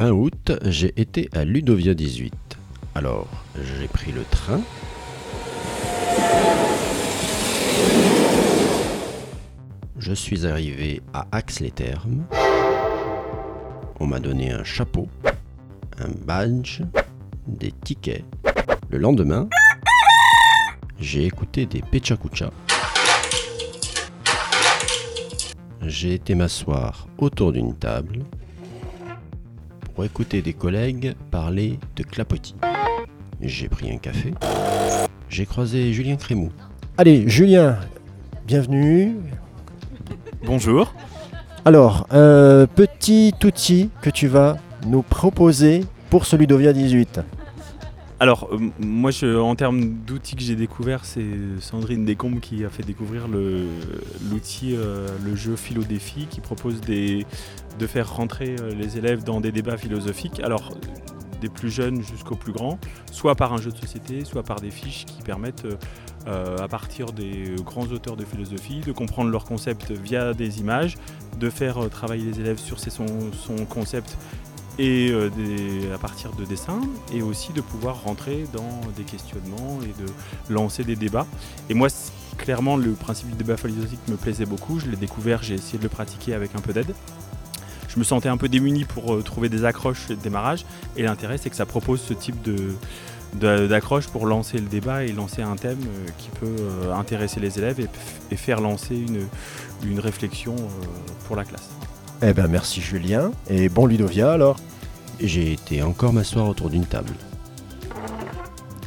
Fin août, j'ai été à Ludovia 18. Alors, j'ai pris le train. Je suis arrivé à Axe-les-Thermes. On m'a donné un chapeau, un badge, des tickets. Le lendemain, j'ai écouté des Pechakucha. J'ai été m'asseoir autour d'une table pour écouter des collègues parler de clapotis. J'ai pris un café. J'ai croisé Julien Crémou. Allez, Julien, bienvenue. Bonjour. Alors, un petit outil que tu vas nous proposer pour ce Ludovia 18. Alors, euh, moi, en termes d'outils que j'ai découvert, c'est Sandrine Descombes qui a fait découvrir le- l'outil, euh, le jeu Philo Défi, qui propose de faire rentrer euh, les élèves dans des débats philosophiques. Alors, des plus jeunes jusqu'aux plus grands, soit par un jeu de société, soit par des fiches qui permettent, à partir des grands auteurs de philosophie, de comprendre leur concept via des images, de faire travailler les élèves sur son concept et euh, des- à partir de dessins, et aussi de pouvoir rentrer dans des questionnements et de lancer des débats. Et moi, clairement, le principe du débat philosophique me plaisait beaucoup. Je l'ai découvert, j'ai essayé de le pratiquer avec un peu d'aide. Je me sentais un peu démuni pour euh, trouver des accroches et de démarrage. Et l'intérêt, c'est que ça propose ce type d'accroche pour lancer le débat et lancer un thème euh, qui peut intéresser les élèves et, faire lancer une, réflexion pour la classe. Eh ben merci Julien. Et bon Ludovia alors. J'ai été encore m'asseoir autour d'une table.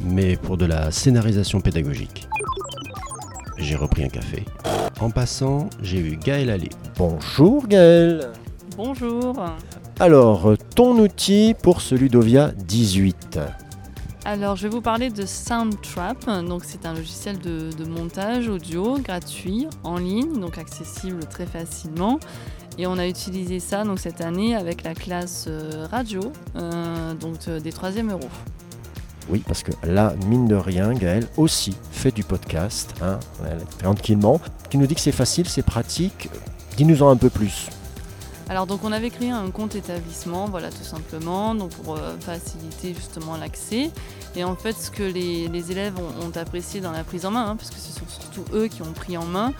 Mais pour de la scénarisation pédagogique. J'ai repris un café. En passant, j'ai eu Gaël Allé. Bonjour Gaël. Bonjour. Alors, ton outil pour ce Ludovia 18. Alors, je vais vous parler de Soundtrap. Donc, c'est un logiciel de, de montage audio gratuit en ligne, donc accessible très facilement. Et on a utilisé ça donc cette année avec la classe euh, radio, euh, donc euh, des 3e euros. Oui, parce que là, mine de rien, Gaël aussi fait du podcast, hein, tranquillement. Tu nous dis que c'est facile, c'est pratique. Dis-nous-en un peu plus. Alors donc on avait créé un compte établissement, voilà tout simplement, donc pour euh, faciliter justement l'accès. Et en fait ce que les, les élèves ont, ont apprécié dans la prise en main, hein, parce que ce sont surtout eux qui ont pris en main,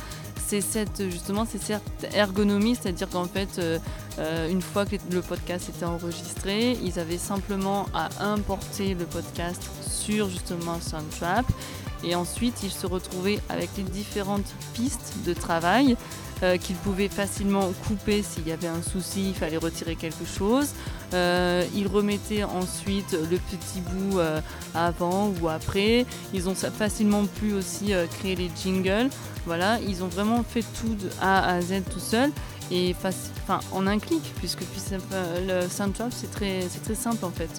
c'est cette justement c'est cette ergonomie, c'est-à-dire qu'en fait euh, euh, une fois que le podcast était enregistré, ils avaient simplement à importer le podcast sur justement Soundtrap. Et ensuite, ils se retrouvaient avec les différentes pistes de travail euh, qu'ils pouvaient facilement couper s'il y avait un souci, il fallait retirer quelque chose. Euh, ils remettaient ensuite le petit bout euh, avant ou après. Ils ont facilement pu aussi créer les jingles. Voilà, ils ont vraiment fait tout de A à Z tout seul et en un clic, puisque le Soundtrap c'est très, simple en fait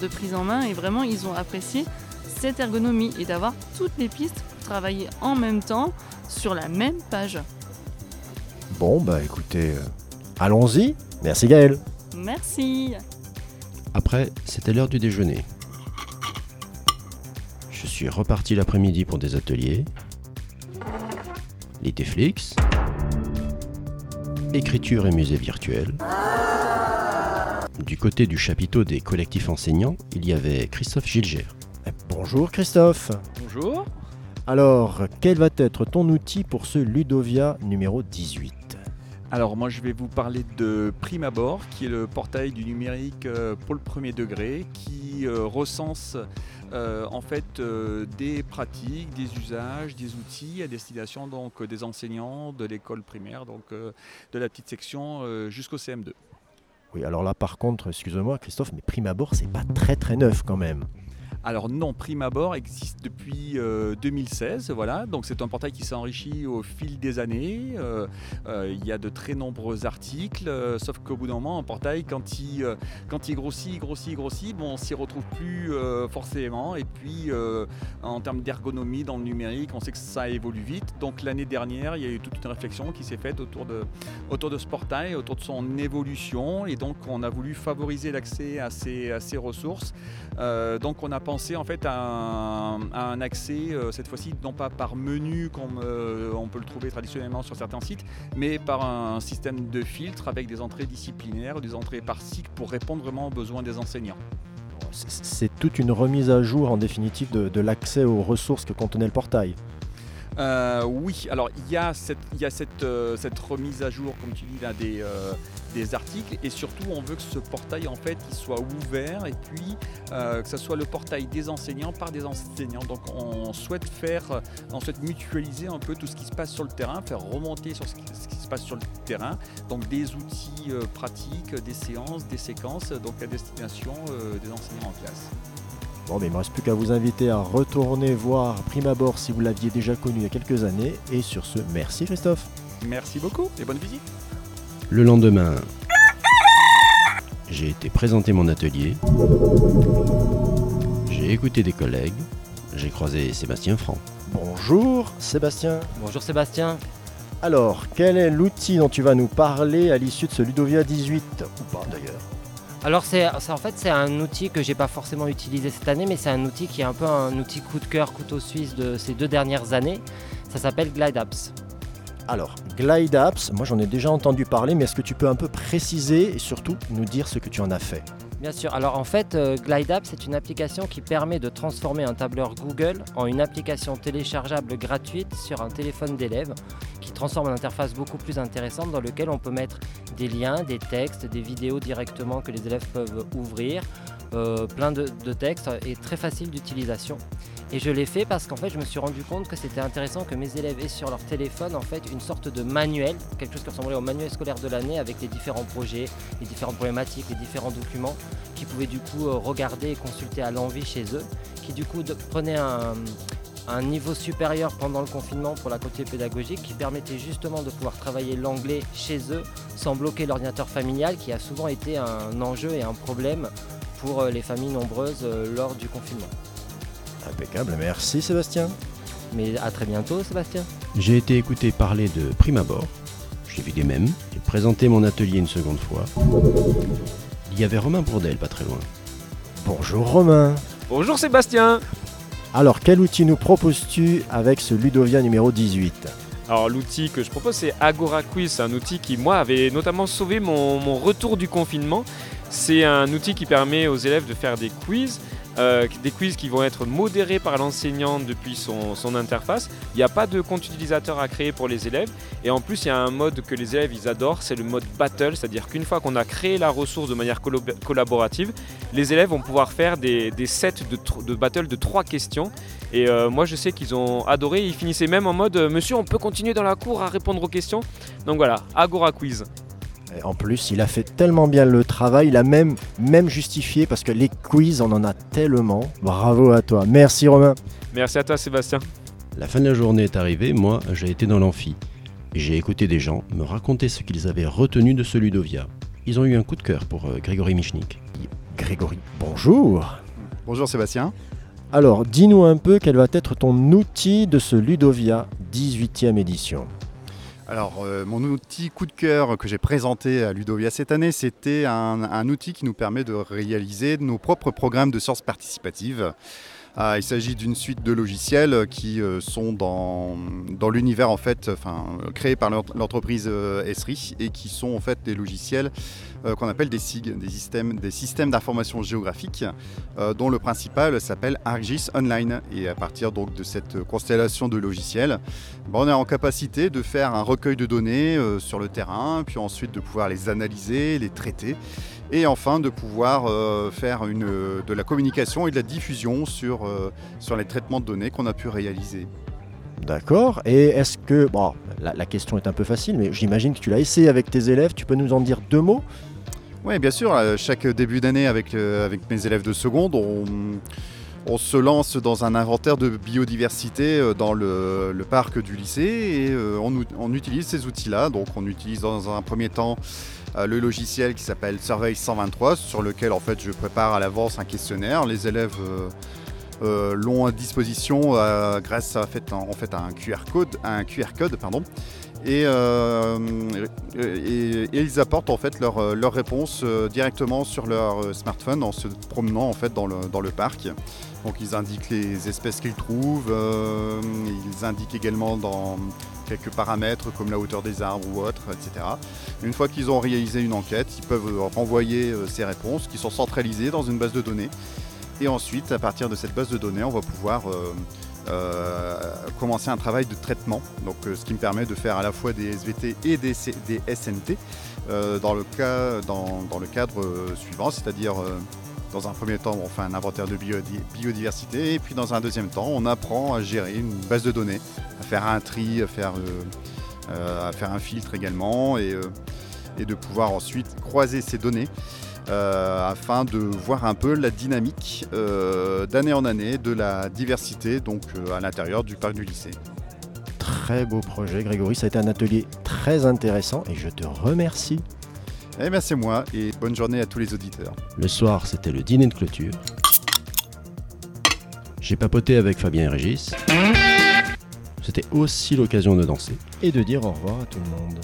de prise en main et vraiment ils ont apprécié cette ergonomie et d'avoir toutes les pistes pour travailler en même temps sur la même page. Bon, bah écoutez, euh, allons-y. Merci Gaël. Merci. Après, c'était l'heure du déjeuner. Je suis reparti l'après-midi pour des ateliers. Liteflix. Écriture et musée virtuel. Du côté du chapiteau des collectifs enseignants, il y avait Christophe Gilger. Bonjour Christophe. Bonjour. Alors, quel va être ton outil pour ce Ludovia numéro 18 Alors moi je vais vous parler de Primabord, qui est le portail du numérique euh, pour le premier degré, qui euh, recense euh, en fait euh, des pratiques, des usages, des outils à destination donc des enseignants de l'école primaire, donc euh, de la petite section jusqu'au CM2. Oui, alors là par contre, excuse-moi Christophe, mais prime abord, c'est pas très très neuf quand même. Alors non, Primabord existe depuis euh, 2016, voilà. Donc c'est un portail qui s'est enrichi au fil des années. Euh, euh, il y a de très nombreux articles, euh, sauf qu'au bout d'un moment, un portail, quand il, euh, quand il grossit, grossit, grossit, bon, on s'y retrouve plus euh, forcément. Et puis euh, en termes d'ergonomie dans le numérique, on sait que ça évolue vite. Donc l'année dernière, il y a eu toute une réflexion qui s'est faite autour de, autour de ce portail, autour de son évolution. Et donc on a voulu favoriser l'accès à ces, à ces ressources. Euh, donc on a pensé en fait à un, accès, euh, cette fois-ci, non pas par menu comme euh, on peut le trouver traditionnellement sur certains sites, mais par un système de filtre avec des entrées disciplinaires, des entrées par cycle pour répondre vraiment aux besoins des enseignants. C'est- toute une remise à jour en définitive de l'accès aux ressources que contenait le portail. Euh, oui, alors il y a euh, cette remise à jour, comme tu dis euh, des articles, et surtout on veut que ce portail en fait soit ouvert et puis que ce soit le portail des enseignants par des enseignants. Donc on souhaite faire, on souhaite mutualiser un peu tout ce qui se passe sur le terrain, faire remonter sur ce qui, ce qui se passe sur le terrain. Donc des outils pratiques, des séances, des séquences, donc à destination des enseignants en classe. Bon, mais il ne me reste plus qu'à vous inviter à retourner voir Prime Abord si vous l'aviez déjà connu il y a quelques années. Et sur ce, merci Christophe. Merci beaucoup et bonne visite. Le lendemain, j'ai été présenter mon atelier. J'ai écouté des collègues. J'ai croisé Sébastien Franck. Bonjour Sébastien. Bonjour Sébastien. Alors, quel est l'outil dont tu vas nous parler à l'issue de ce Ludovia 18 Ou pas d'ailleurs Alors en fait c'est un outil que j'ai pas forcément utilisé cette année, mais c'est un outil qui est un peu un outil coup de cœur, couteau suisse de ces deux dernières années. Ça s'appelle Glide Apps. Alors, Glide Apps, moi j'en ai déjà entendu parler, mais est-ce que tu peux un peu préciser et surtout nous dire ce que tu en as fait? Bien sûr. Alors en fait, euh, Glide Apps c'est une application qui permet de transformer un tableur Google en une application téléchargeable gratuite sur un téléphone d'élève, qui transforme une interface beaucoup plus intéressante dans lequel on peut mettre des liens, des textes, des vidéos directement que les élèves peuvent ouvrir, euh, plein de, de textes et très facile d'utilisation. Et je l'ai fait parce qu'en fait, je me suis rendu compte que c'était intéressant que mes élèves aient sur leur téléphone en fait une sorte de manuel, quelque chose qui ressemblait au manuel scolaire de l'année avec les différents projets, les différentes problématiques, les différents documents qu'ils pouvaient du coup euh, regarder et consulter à l'envie chez eux, qui du coup prenaient un, un niveau supérieur pendant le confinement pour la côté pédagogique, qui permettait justement de pouvoir travailler l'anglais chez eux sans bloquer l'ordinateur familial, qui a souvent été un enjeu et un problème pour euh, les familles nombreuses euh, lors du confinement. Impeccable, merci Sébastien. Mais à très bientôt Sébastien. J'ai été écouté parler de prime abord. J'ai vu des mèmes. J'ai présenté mon atelier une seconde fois. Il y avait Romain Bourdel pas très loin. Bonjour Romain. Bonjour Sébastien Alors, quel outil nous proposes-tu avec ce Ludovia numéro 18 Alors l'outil que je propose c'est Agora Quiz, c'est un outil qui moi avait notamment sauvé mon, mon retour du confinement. C'est un outil qui permet aux élèves de faire des quiz, euh, des quiz qui vont être modérés par l'enseignant depuis son, interface. Il n'y a pas de compte utilisateur à créer pour les élèves et en plus il y a un mode que les élèves ils adorent, c'est le mode battle, c'est-à-dire qu'une fois qu'on a créé la ressource de manière collaborative, les élèves vont pouvoir faire des, sets de battle de trois questions et euh, moi, je sais qu'ils ont adoré. Ils finissaient même en mode euh, Monsieur, on peut continuer dans la cour à répondre aux questions? Donc voilà, Agora Quiz. Et En plus, il a fait tellement bien le travail, il a même, même justifié parce que les quiz, on en a tellement. Bravo à toi. Merci Romain. Merci à toi, Sébastien. La fin de la journée est arrivée, moi j'ai été dans l'amphi. J'ai écouté des gens me raconter ce qu'ils avaient retenu de ce Ludovia. Ils ont eu un coup de cœur pour euh, Grégory Michnik. Grégory, bonjour. Bonjour Sébastien. Alors, dis-nous un peu quel va être ton outil de ce Ludovia 18e édition. Alors, euh, mon outil coup de cœur que j'ai présenté à Ludovia cette année, c'était un, un outil qui nous permet de réaliser nos propres programmes de sciences participatives. Ah, il s'agit d'une suite de logiciels qui euh, sont dans, l'univers en fait, enfin, créés par l'ent- l'entreprise euh, Esri et qui sont en fait des logiciels euh, qu'on appelle des SIG, des systèmes, d'information géographique, euh, dont le principal s'appelle ArcGIS Online. Et à partir de cette constellation de logiciels, ben, on est en capacité de faire un recueil de données euh, sur le terrain, puis ensuite de pouvoir les analyser, les traiter, et enfin de pouvoir euh, faire une, de la communication et de la diffusion sur, euh, sur les traitements de données qu'on a pu réaliser. D'accord. Et est-ce que. Bon, la, la question est un peu facile, mais j'imagine que tu l'as essayé avec tes élèves. Tu peux nous en dire deux mots? Oui, bien sûr, euh, chaque début d'année avec, avec mes élèves de seconde, on, on se lance dans un inventaire de biodiversité euh, dans le, parc du lycée et euh, on, utilise ces outils-là. Donc on utilise dans un premier temps euh, le logiciel qui s'appelle Survey 123 sur lequel en fait je prépare à l'avance un questionnaire. Les élèves l'ont à disposition grâce à, un QR code, un QR code. Et, ils apportent en fait leur, leur réponse euh, directement sur leur smartphone en se promenant en fait dans le parc. Donc ils indiquent les espèces qu'ils trouvent, euh, ils indiquent également dans quelques paramètres comme la hauteur des arbres ou autres, etc. Une fois qu'ils ont réalisé une enquête, ils peuvent renvoyer euh, ces réponses qui sont centralisées dans une base de données. Et ensuite, à partir de cette base de données, on va pouvoir euh, euh, commencer un travail de traitement. Donc, euh, ce qui me permet de faire à la fois des SVT et des, SNT euh, dans, le cadre euh, suivant, c'est-à-dire euh, dans un premier temps, on fait un inventaire de biodi- biodiversité et puis dans un deuxième temps, on apprend à gérer une base de données, à faire un tri, à faire, euh, euh, un filtre également et, euh, et de pouvoir ensuite croiser ces données afin de voir un peu la dynamique d'année en année de la diversité donc à l'intérieur du parc du lycée. Très beau projet, Grégory. Ça a été un atelier très intéressant et je te remercie. Eh bien c'est moi et bonne journée à tous les auditeurs. Le soir, c'était le dîner de clôture. J'ai papoté avec Fabien et Régis. C'était aussi l'occasion de danser. Et de dire au revoir à tout le monde.